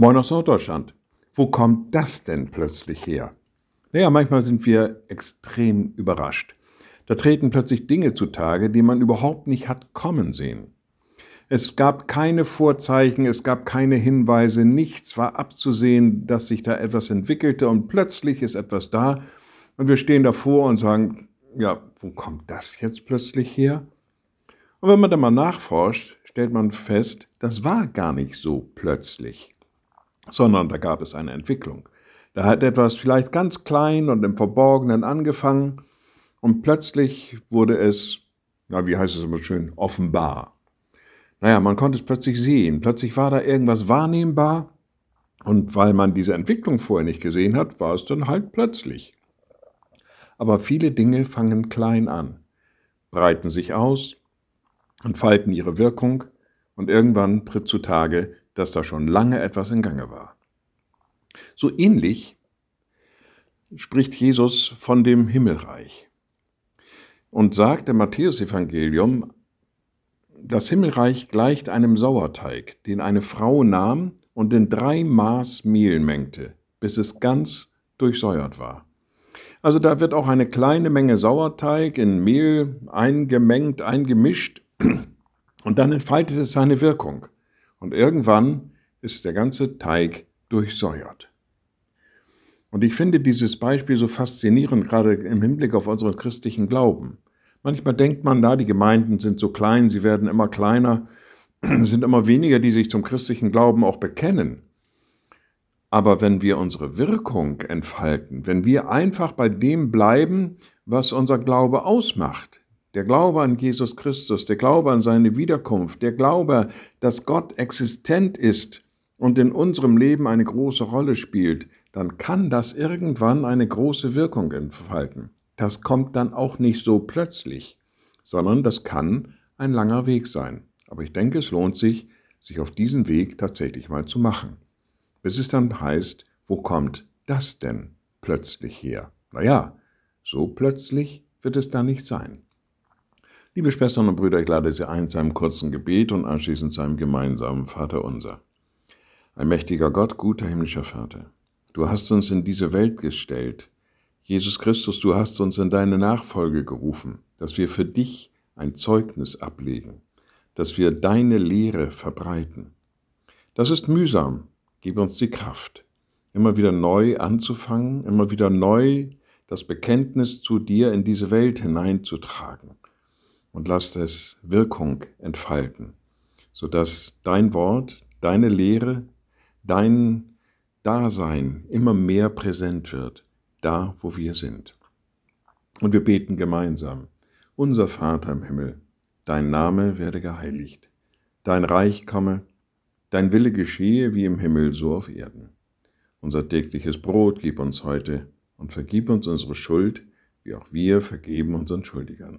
Moin aus Norddeutschland. Wo kommt das denn plötzlich her? Naja, manchmal sind wir extrem überrascht. Da treten plötzlich Dinge zutage, die man überhaupt nicht hat kommen sehen. Es gab keine Vorzeichen, es gab keine Hinweise, nichts war abzusehen, dass sich da etwas entwickelte und plötzlich ist etwas da und wir stehen davor und sagen, ja, wo kommt das jetzt plötzlich her? Und wenn man dann mal nachforscht, stellt man fest, das war gar nicht so plötzlich sondern da gab es eine Entwicklung. Da hat etwas vielleicht ganz klein und im Verborgenen angefangen und plötzlich wurde es, na, wie heißt es immer schön, offenbar. Naja, man konnte es plötzlich sehen. Plötzlich war da irgendwas wahrnehmbar und weil man diese Entwicklung vorher nicht gesehen hat, war es dann halt plötzlich. Aber viele Dinge fangen klein an, breiten sich aus, entfalten ihre Wirkung und irgendwann tritt zutage, dass da schon lange etwas in Gange war. So ähnlich spricht Jesus von dem Himmelreich und sagt im Matthäusevangelium, das Himmelreich gleicht einem Sauerteig, den eine Frau nahm und in drei Maß Mehl mengte, bis es ganz durchsäuert war. Also da wird auch eine kleine Menge Sauerteig in Mehl eingemengt, eingemischt und dann entfaltet es seine Wirkung. Und irgendwann ist der ganze Teig durchsäuert. Und ich finde dieses Beispiel so faszinierend, gerade im Hinblick auf unseren christlichen Glauben. Manchmal denkt man da, die Gemeinden sind so klein, sie werden immer kleiner, sind immer weniger, die sich zum christlichen Glauben auch bekennen. Aber wenn wir unsere Wirkung entfalten, wenn wir einfach bei dem bleiben, was unser Glaube ausmacht, der Glaube an Jesus Christus, der Glaube an seine Wiederkunft, der Glaube, dass Gott existent ist und in unserem Leben eine große Rolle spielt, dann kann das irgendwann eine große Wirkung entfalten. Das kommt dann auch nicht so plötzlich, sondern das kann ein langer Weg sein. Aber ich denke, es lohnt sich, sich auf diesen Weg tatsächlich mal zu machen. Bis es dann heißt, wo kommt das denn plötzlich her? Naja, so plötzlich wird es dann nicht sein. Liebe Schwestern und Brüder, ich lade Sie ein zu einem kurzen Gebet und anschließend zu einem gemeinsamen Vater unser. Ein mächtiger Gott, guter himmlischer Vater, du hast uns in diese Welt gestellt. Jesus Christus, du hast uns in deine Nachfolge gerufen, dass wir für dich ein Zeugnis ablegen, dass wir deine Lehre verbreiten. Das ist mühsam, gib uns die Kraft, immer wieder neu anzufangen, immer wieder neu das Bekenntnis zu dir in diese Welt hineinzutragen und lasst es Wirkung entfalten, sodass dein Wort, deine Lehre, dein Dasein immer mehr präsent wird, da wo wir sind. Und wir beten gemeinsam, unser Vater im Himmel, dein Name werde geheiligt, dein Reich komme, dein Wille geschehe wie im Himmel so auf Erden. Unser tägliches Brot gib uns heute und vergib uns unsere Schuld, wie auch wir vergeben unseren Schuldigern